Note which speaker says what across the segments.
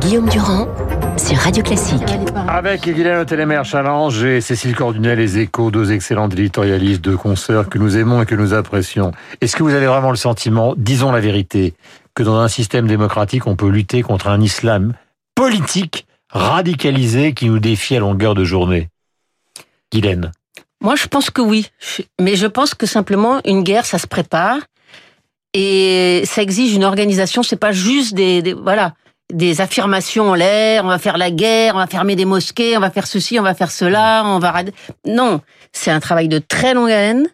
Speaker 1: Guillaume Durand sur Radio Classique.
Speaker 2: Avec Guylaine Télémère Challenge et Cécile Cordunet, les échos, deux excellentes éditorialistes, deux consoeurs que nous aimons et que nous apprécions. Est-ce que vous avez vraiment le sentiment, disons la vérité, que dans un système démocratique, on peut lutter contre un islam politique radicalisé qui nous défie à longueur de journée? Guylaine
Speaker 3: Moi, je pense que oui. Mais je pense que simplement, une guerre, ça se prépare. Et ça exige une organisation. C'est pas juste des, des voilà des affirmations en l'air, on va faire la guerre, on va fermer des mosquées, on va faire ceci, on va faire cela, on va... Non, c'est un travail de très longue haleine.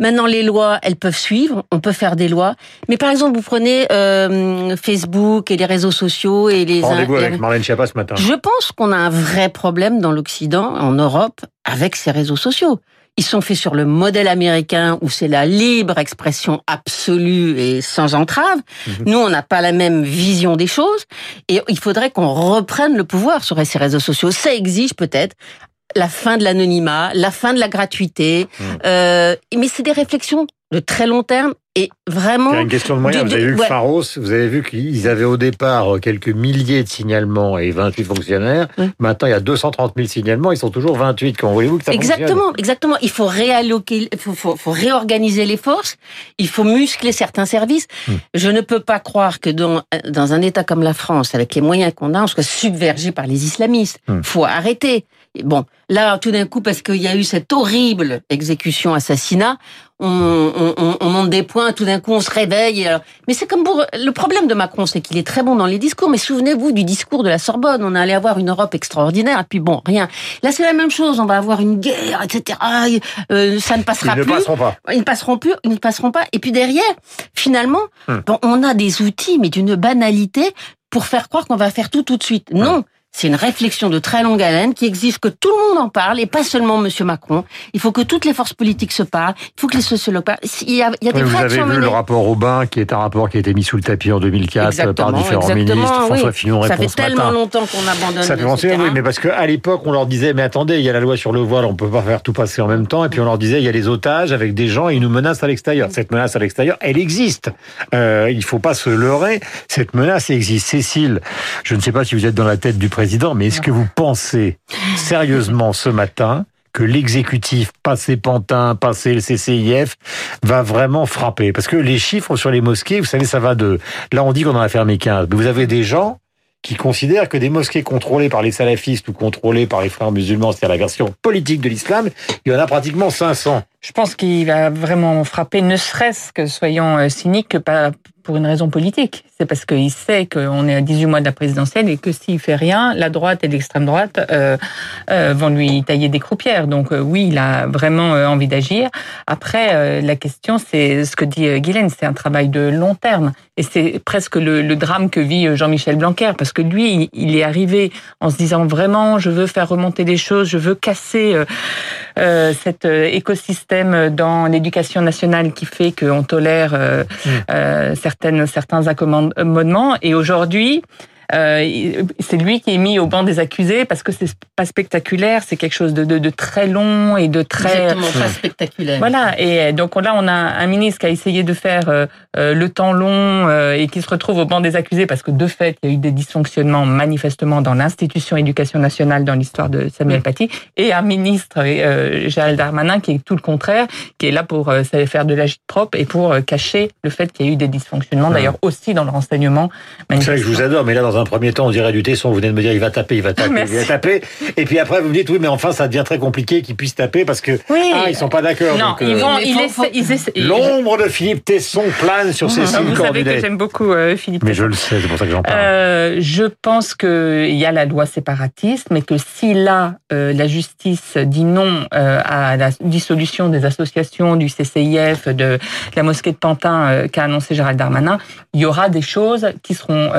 Speaker 3: Maintenant, les lois, elles peuvent suivre, on peut faire des lois. Mais par exemple, vous prenez euh, Facebook et les réseaux sociaux et les...
Speaker 2: Rendez-vous avec Marlène Schiappa ce matin.
Speaker 3: Je pense qu'on a un vrai problème dans l'Occident, en Europe, avec ces réseaux sociaux. Ils sont faits sur le modèle américain où c'est la libre expression absolue et sans entrave. Mhm. Nous, on n'a pas la même vision des choses et il faudrait qu'on reprenne le pouvoir sur ces réseaux sociaux. Ça exige peut-être la fin de l'anonymat, la fin de la gratuité. Mhm. Euh, mais c'est des réflexions de très long terme et vraiment.
Speaker 2: Il y a une question de moyens. vous avez vu que Pharos, vous avez vu qu'ils avaient au départ quelques milliers de signalements et 28 fonctionnaires. Maintenant, il y a 230 000 signalements. Ils sont toujours 28. Comment voulez-vous que ça
Speaker 3: Exactement, exactement. Il faut réalloquer, il faut, faut, faut, réorganiser les forces. Il faut muscler certains services. Hmm. Je ne peux pas croire que dans, dans un État comme la France, avec les moyens qu'on a, on soit submergé par les islamistes. Hmm. Faut arrêter. Bon, là, tout d'un coup, parce qu'il y a eu cette horrible exécution, assassinat, on, on, on monte des points, tout d'un coup, on se réveille. Mais c'est comme pour... Le problème de Macron, c'est qu'il est très bon dans les discours, mais souvenez-vous du discours de la Sorbonne. On allait avoir une Europe extraordinaire, et puis bon, rien. Là, c'est la même chose. On va avoir une guerre, etc. Euh, ça ne passera
Speaker 2: plus.
Speaker 3: Ils ne
Speaker 2: passeront pas.
Speaker 3: Ils ne passeront plus. Ils ne passeront pas. Et puis derrière, finalement, hmm. bon, on a des outils, mais d'une banalité pour faire croire qu'on va faire tout tout de suite. Non. C'est une réflexion de très longue haleine qui exige que tout le monde en parle et pas seulement Monsieur Macron. Il faut que toutes les forces politiques se parlent. Il faut que les sociologues parlent. Il y a, il y a des
Speaker 2: Vous avez vu le rapport Aubin, qui est un rapport qui a été mis sous le tapis en 2004 par différents ministres. François Fillon
Speaker 3: Ça fait tellement longtemps qu'on abandonne.
Speaker 2: Ça fait penser, oui, mais parce qu'à l'époque, on leur disait, mais attendez, il y a la loi sur le voile, on peut pas faire tout passer en même temps. Et puis on leur disait, il y a les otages avec des gens et ils nous menacent à l'extérieur. Cette menace à l'extérieur, elle existe. Euh, il faut pas se leurrer. Cette menace existe. Cécile, je ne sais pas si vous êtes dans la tête du président, mais est-ce que vous pensez sérieusement ce matin que l'exécutif, passé Pantin, passé le CCIF, va vraiment frapper? Parce que les chiffres sur les mosquées, vous savez, ça va de... Là, on dit qu'on en a fermé 15. Mais vous avez des gens qui considèrent que des mosquées contrôlées par les salafistes ou contrôlées par les frères musulmans, c'est-à-dire la version politique de l'islam, il y en a pratiquement 500.
Speaker 4: Je pense qu'il va vraiment frapper, ne serait-ce que, soyons euh, cyniques, que pas pour une raison politique. C'est parce qu'il sait qu'on est à 18 mois de la présidentielle et que s'il fait rien, la droite et l'extrême droite euh, euh, vont lui tailler des croupières. Donc euh, oui, il a vraiment euh, envie d'agir. Après, euh, la question, c'est ce que dit Guylaine, c'est un travail de long terme. Et c'est presque le, le, drame que vit Jean-Michel Blanquer, parce que lui, il est arrivé en se disant vraiment, je veux faire remonter les choses, je veux casser cet écosystème dans l'éducation nationale qui fait qu'on tolère mmh. certains certaines, certains accommodements. Et aujourd'hui, euh, c'est lui qui est mis au banc des accusés parce que c'est pas spectaculaire, c'est quelque chose de, de, de, très long et de très
Speaker 3: Exactement, pas spectaculaire.
Speaker 4: Voilà. Et donc là, on a un ministre qui a essayé de faire euh, euh le temps long euh, et qui se retrouve au banc des accusés parce que de fait, il y a eu des dysfonctionnements manifestement dans l'institution éducation nationale dans l'histoire de Samuel Paty et un ministre, euh, Gérald Darmanin, qui est tout le contraire, qui est là pour euh, faire de l'agite propre et pour cacher le fait qu'il y a eu des dysfonctionnements, d'ailleurs aussi dans le renseignement.
Speaker 2: C'est ça que je vous adore, mais là, dans un premier temps, on dirait du Tesson. Vous venez de me dire, il va taper, il va taper, il va taper. Et puis après, vous me dites, oui, mais enfin, ça devient très compliqué qu'ils puissent taper parce que,
Speaker 4: oui.
Speaker 2: ah, ils sont pas d'accord.
Speaker 4: Non, ils vont, ils
Speaker 2: L'ombre de Philippe Tesson plane sur ces
Speaker 4: Vous savez que j'aime beaucoup euh, Philippe
Speaker 2: Mais je le sais, c'est pour ça que j'en parle.
Speaker 4: Euh, je pense qu'il y a la loi séparatiste, mais que si là, euh, la justice dit non euh, à la dissolution des associations, du CCIF, de la mosquée de Pantin euh, qu'a annoncé Gérald Darmanin, il y aura des choses qui seront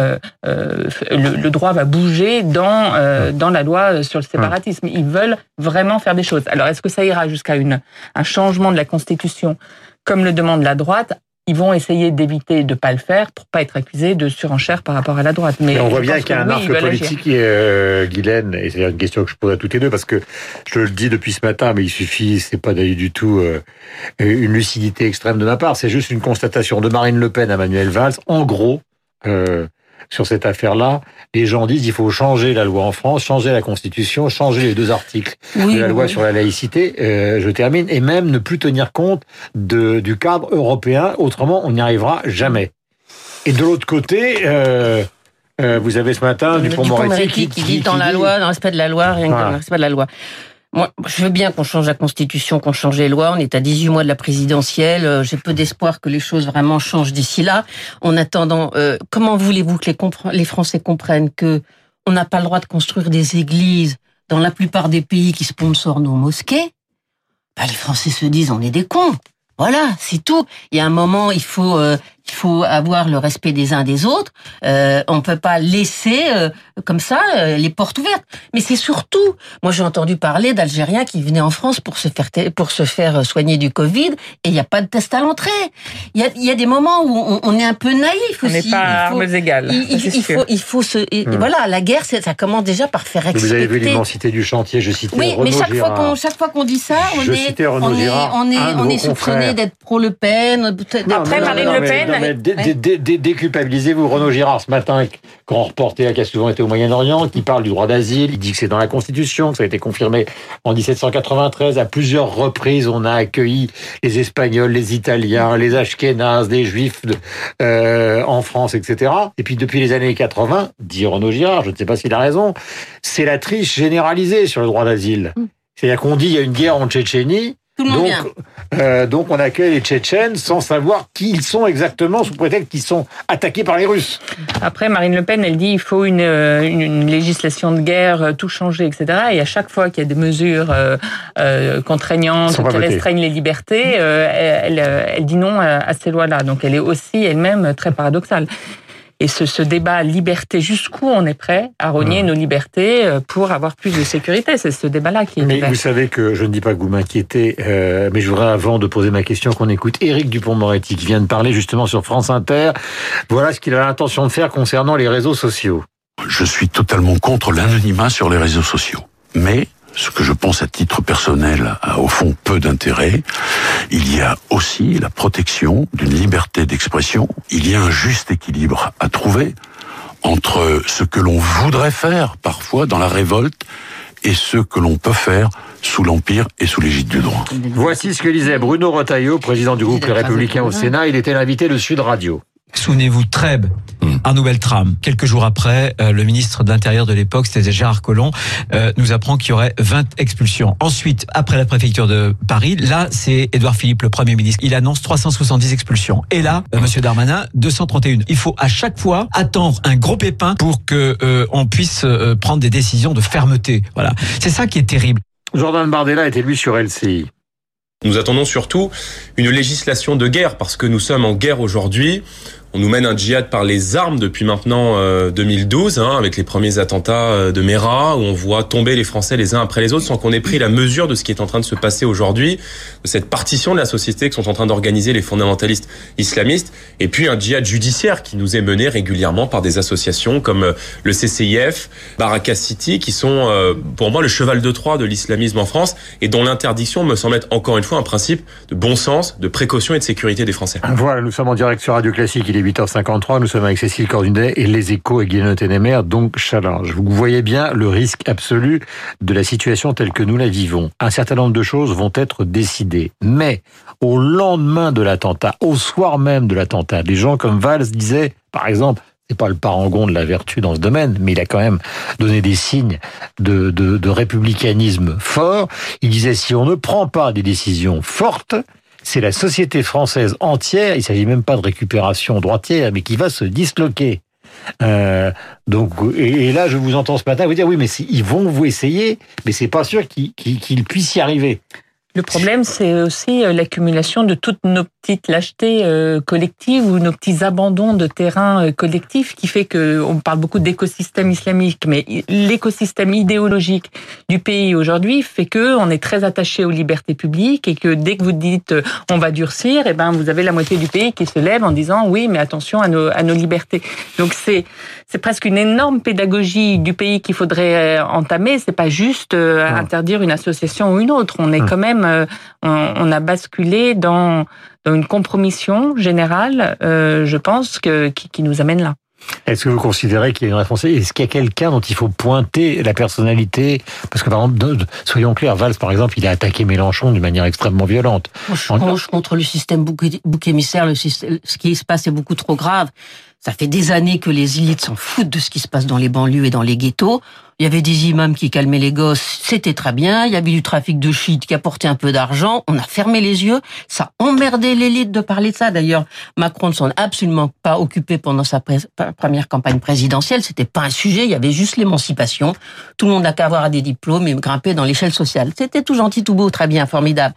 Speaker 4: le, le, droit va bouger dans euh, dans la loi sur le séparatisme. Ils veulent vraiment faire des choses. Alors est-ce que ça ira jusqu'à un changement de la constitution comme le demande la droite? Ils vont essayer d'éviter de pas le faire pour pas être accusés de surenchère par rapport à la droite.
Speaker 2: Mais, on voit bien qu'il y a un oui, arc politique, euh, Guylaine, et c'est une question que je pose à toutes les deux parce que je le dis depuis ce matin, mais il suffit, c'est pas d'ailleurs du tout euh, une lucidité extrême de ma part, c'est juste une constatation de Marine Le Pen à Manuel Valls. En gros, euh, sur cette affaire-là, les gens disent il faut changer la loi en France, changer la Constitution, changer les deux articles
Speaker 3: Oui,
Speaker 2: de la loi
Speaker 3: oui.
Speaker 2: sur la laïcité, euh, je termine, et même ne plus tenir compte de, du cadre européen, autrement on n'y arrivera jamais. Et de l'autre côté, euh, euh, vous avez ce matin Dupont-Moretti
Speaker 3: qui, qui dit dans la
Speaker 2: dit-
Speaker 3: loi, dans le respect de la loi, rien que dans le respect de la loi. Moi, je veux bien qu'on change la constitution, qu'on change les lois. On est à 18 mois de la présidentielle. Euh, J'ai peu d'espoir que les choses vraiment changent d'ici là. En attendant, euh, comment voulez-vous que les, les Français comprennent que on n'a pas le droit de construire des églises dans la plupart des pays qui sponsorent nos mosquées? Bah, Les Français se disent on est des cons. Voilà, c'est tout. Il y a un moment, il faut, euh, il faut avoir le respect des uns des autres. Euh, on peut pas laisser euh, comme ça euh, les portes ouvertes. Mais c'est surtout, moi j'ai entendu parler d'Algériens qui venaient en France pour se faire pour se faire euh, soigner du Covid et il n'y a pas de test à l'entrée. Il y a, il y a des moments où on, on est un peu naïf
Speaker 4: On
Speaker 3: aussi.
Speaker 4: n'est pas à
Speaker 3: Il faut-
Speaker 4: armes égales.
Speaker 3: il, faut, il faut se, et-
Speaker 2: Hmm.
Speaker 3: voilà, la guerre, ça commence déjà par faire respecter.
Speaker 2: Vous avez vu l'immensité du chantier, je citais
Speaker 3: Oui,
Speaker 2: Renaud
Speaker 3: mais chaque fois
Speaker 2: Girard.
Speaker 3: qu'on chaque fois qu'on dit ça, on
Speaker 2: Je
Speaker 3: est on est on est
Speaker 2: un de
Speaker 3: on est soupçonné d'être pro Le Pen.
Speaker 4: Après, Marine Le Pen,
Speaker 2: non, mais dé-
Speaker 3: Ouais.
Speaker 2: dé- dé- dé- déculpabilisez-vous. Renaud Girard, ce matin, grand reporter qui a souvent été au Moyen-Orient, qui parle du droit d'asile, il dit que c'est dans la Constitution, que ça a été confirmé en 1793. À plusieurs reprises, on a accueilli les Espagnols, les Italiens, les Ashkénazes, les Juifs de- euh, en France, etc. Et puis depuis les années 80, dit Renaud Girard, je ne sais pas s'il a raison, c'est la triche généralisée sur le droit d'asile.
Speaker 3: Mm.
Speaker 2: C'est-à-dire qu'on dit il y a une guerre en Tchétchénie,
Speaker 3: Tout le monde
Speaker 2: donc,
Speaker 3: vient.
Speaker 2: euh, donc on accueille les Tchétchènes sans savoir qui ils sont exactement, sous prétexte qu'ils sont attaqués par les Russes.
Speaker 4: Après, Marine Le Pen, elle dit il faut une, euh, une, une législation de guerre, euh, tout changer, etc. Et à chaque fois qu'il y a des mesures euh, euh, contraignantes qui restreignent les libertés, euh, elle, elle, elle dit non à, à ces lois-là. Donc elle est aussi elle-même très paradoxale. Et ce, ce débat liberté, jusqu'où on est prêt à renier
Speaker 2: Hmm.
Speaker 4: nos libertés euh, pour avoir plus de sécurité? C'est ce débat-là qui est
Speaker 2: Mais
Speaker 4: ouvert.
Speaker 2: vous savez que je ne dis pas que vous m'inquiétez, euh, mais je voudrais avant de poser ma question qu'on écoute Éric Dupont-Moretti qui vient de parler justement sur France Inter. Voilà ce qu'il a l'intention de faire concernant les réseaux sociaux.
Speaker 5: Je suis totalement contre l'anonymat sur les réseaux sociaux. Mais ce que je pense à titre personnel a au fond peu d'intérêt. Il y a aussi la protection d'une liberté d'expression. Il y a un juste équilibre à trouver entre ce que l'on voudrait faire parfois dans la révolte et ce que l'on peut faire sous l'Empire et sous l'égide du droit.
Speaker 2: Voici ce que disait Bruno Retailleau, président du groupe Les Républicains au Sénat. Il était l'invité de Sud Radio.
Speaker 6: Souvenez-vous, Trèbes,
Speaker 5: Hmm.
Speaker 6: un nouvel tram. Quelques jours après, euh, le ministre de l'Intérieur de l'époque, c'était Gérard Collomb, euh, nous apprend qu'il y aurait 20 expulsions. Ensuite, après la préfecture de Paris, là, c'est Édouard Philippe, le Premier ministre. Il annonce 370 expulsions. Et là, euh, Monsieur Darmanin, 231. Il faut à chaque fois attendre un gros pépin pour que euh, on puisse euh, prendre des décisions de fermeté. Voilà. C'est ça qui est terrible.
Speaker 2: Jordan Bardella était lui sur LCI.
Speaker 7: Nous attendons surtout une législation de guerre parce que nous sommes en guerre aujourd'hui. On nous mène un djihad par les armes depuis maintenant euh, 2012, hein, avec les premiers attentats euh, de Mera, où on voit tomber les Français les uns après les autres sans qu'on ait pris la mesure de ce qui est en train de se passer aujourd'hui, de cette partition de la société que sont en train d'organiser les fondamentalistes islamistes, et puis un djihad judiciaire qui nous est mené régulièrement par des associations comme euh, le CCIF, Baraka City, qui sont euh, pour moi le cheval de Troie de l'islamisme en France, et dont l'interdiction me semble être encore une fois un principe de bon sens, de précaution et de sécurité des Français.
Speaker 2: Voilà, nous sommes en direct sur Radio Classique, 8h53, nous sommes avec Cécile Cordunet et Les Échos et Guillaume Ténémer, donc challenge. Vous voyez bien le risque absolu de la situation telle que nous la vivons. Un certain nombre de choses vont être décidées, mais au lendemain de l'attentat, au soir même de l'attentat, des gens comme Valls disaient, par exemple, c'est pas le parangon de la vertu dans ce domaine, mais il a quand même donné des signes de, républicanisme fort. Il disait si on ne prend pas des décisions fortes, c'est la société française entière, il s'agit même pas de récupération droitière, mais qui va se disloquer. Euh, donc, et, là, je vous entends ce matin vous dire oui, mais ils vont vous essayer, mais c'est pas sûr qu'ils puissent y arriver.
Speaker 4: Le problème, c'est aussi euh, l'accumulation de toutes nos petites lâchetés euh, collectives ou nos petits abandons de terrain euh, collectifs qui fait que on parle beaucoup d'écosystème islamique, mais l'écosystème idéologique du pays aujourd'hui fait que on est très attaché aux libertés publiques et que dès que vous dites on va durcir, et ben vous avez la moitié du pays qui se lève en disant oui, mais attention à nos, à nos libertés. Donc c'est c'est presque une énorme pédagogie du pays qu'il faudrait entamer. C'est pas juste
Speaker 2: Ouais.
Speaker 4: interdire une association ou une autre. On est
Speaker 2: Hum.
Speaker 4: quand même, euh, on, on a basculé dans, dans une compromission générale, euh, je pense, que, qui, qui nous amène là.
Speaker 2: Est-ce que vous considérez qu'il y a une responsabilité Est-ce qu'il y a quelqu'un dont il faut pointer la personnalité? Parce que par exemple, soyons clairs, Valls par exemple, il a attaqué Mélenchon d'une manière extrêmement violente.
Speaker 3: Moi, je suis contre le système bouc, bouc émissaire. Le système, ce qui se passe est beaucoup trop grave. Ça fait des années que les élites s'en foutent de ce qui se passe dans les banlieues et dans les ghettos. Il y avait des imams qui calmaient les gosses, c'était très bien. Il y avait du trafic de shit qui apportait un peu d'argent. On a fermé les yeux. Ça emmerdait l'élite de parler de ça. D'ailleurs, Macron ne s'en est absolument pas occupé pendant sa première campagne présidentielle. C'était pas un sujet. Il y avait juste l'émancipation. Tout le monde n'a qu'à avoir des diplômes et grimper dans l'échelle sociale. C'était tout gentil, tout beau, très bien, formidable.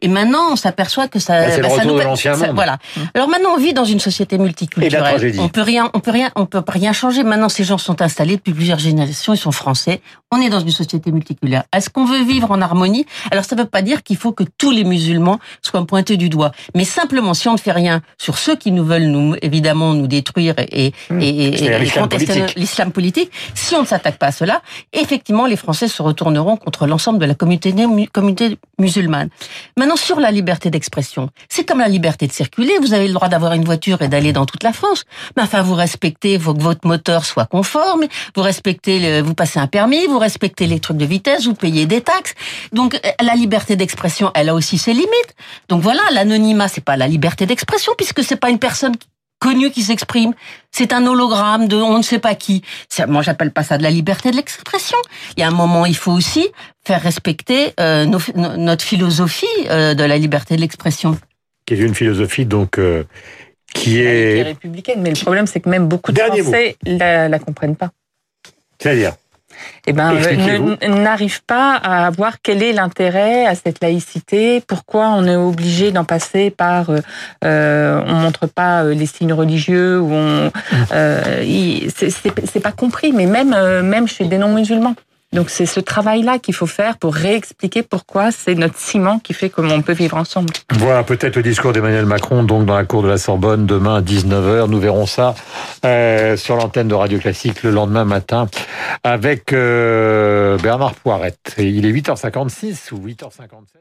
Speaker 3: Et maintenant, on s'aperçoit que ça,
Speaker 2: bah, c'est le bah, de l'ancien monde.
Speaker 3: Voilà. Alors maintenant, on vit dans une société multiculturelle. on peut rien, on peut rien, on peut rien changer. Maintenant, ces gens sont installés depuis plusieurs générations. Ils sont français. On est dans une société multiculturelle. Est-ce qu'on veut vivre en harmonie? Alors ça ne veut pas dire qu'il faut que tous les musulmans soient pointés du doigt, mais simplement si on ne fait rien sur ceux qui nous veulent nous évidemment nous détruire et,
Speaker 2: mmh. et, contester
Speaker 3: l'islam politique, si on ne s'attaque pas à cela, effectivement les Français se retourneront contre l'ensemble de la communauté, communauté musulmane. Maintenant sur la liberté d'expression, c'est comme la liberté de circuler. Vous avez le droit d'avoir une voiture et d'aller dans toute la France, mais enfin vous respectez, faut que votre moteur soit conforme, vous respectez, vous passez un permis, vous respectez les trucs de vitesse, vous payez des taxes. Donc euh, la liberté d'expression, elle a aussi ses limites. Donc voilà, l'anonymat, c'est pas la liberté d'expression puisque c'est pas une personne connue qui s'exprime. C'est un hologramme de on ne sait pas qui. Moi, j'appelle pas ça de la liberté de l'expression. Il y a un moment, il faut aussi faire respecter euh, notre philosophie euh, de la liberté de l'expression.
Speaker 2: Qui est une philosophie donc qui est...
Speaker 4: républicaine. Mais le problème, c'est que même beaucoup de Français la, la comprennent pas.
Speaker 2: C'est-à-dire
Speaker 4: eh ben, n'arrive pas à voir quel est l'intérêt à cette laïcité, pourquoi on est obligé d'en passer par, euh, euh on montre pas euh, les signes religieux, ou on, euh, c'est pas compris, mais même même chez des non musulmans. Donc c'est ce travail-là qu'il faut faire pour réexpliquer pourquoi c'est notre ciment qui fait comment on peut vivre ensemble.
Speaker 2: Voilà peut-être le discours d'Emmanuel Macron donc dans la cour de la Sorbonne demain à 19h. Nous verrons ça euh, sur l'antenne de Radio Classique le lendemain matin avec euh, Bernard Poirette. il est 8h56 ou 8h57.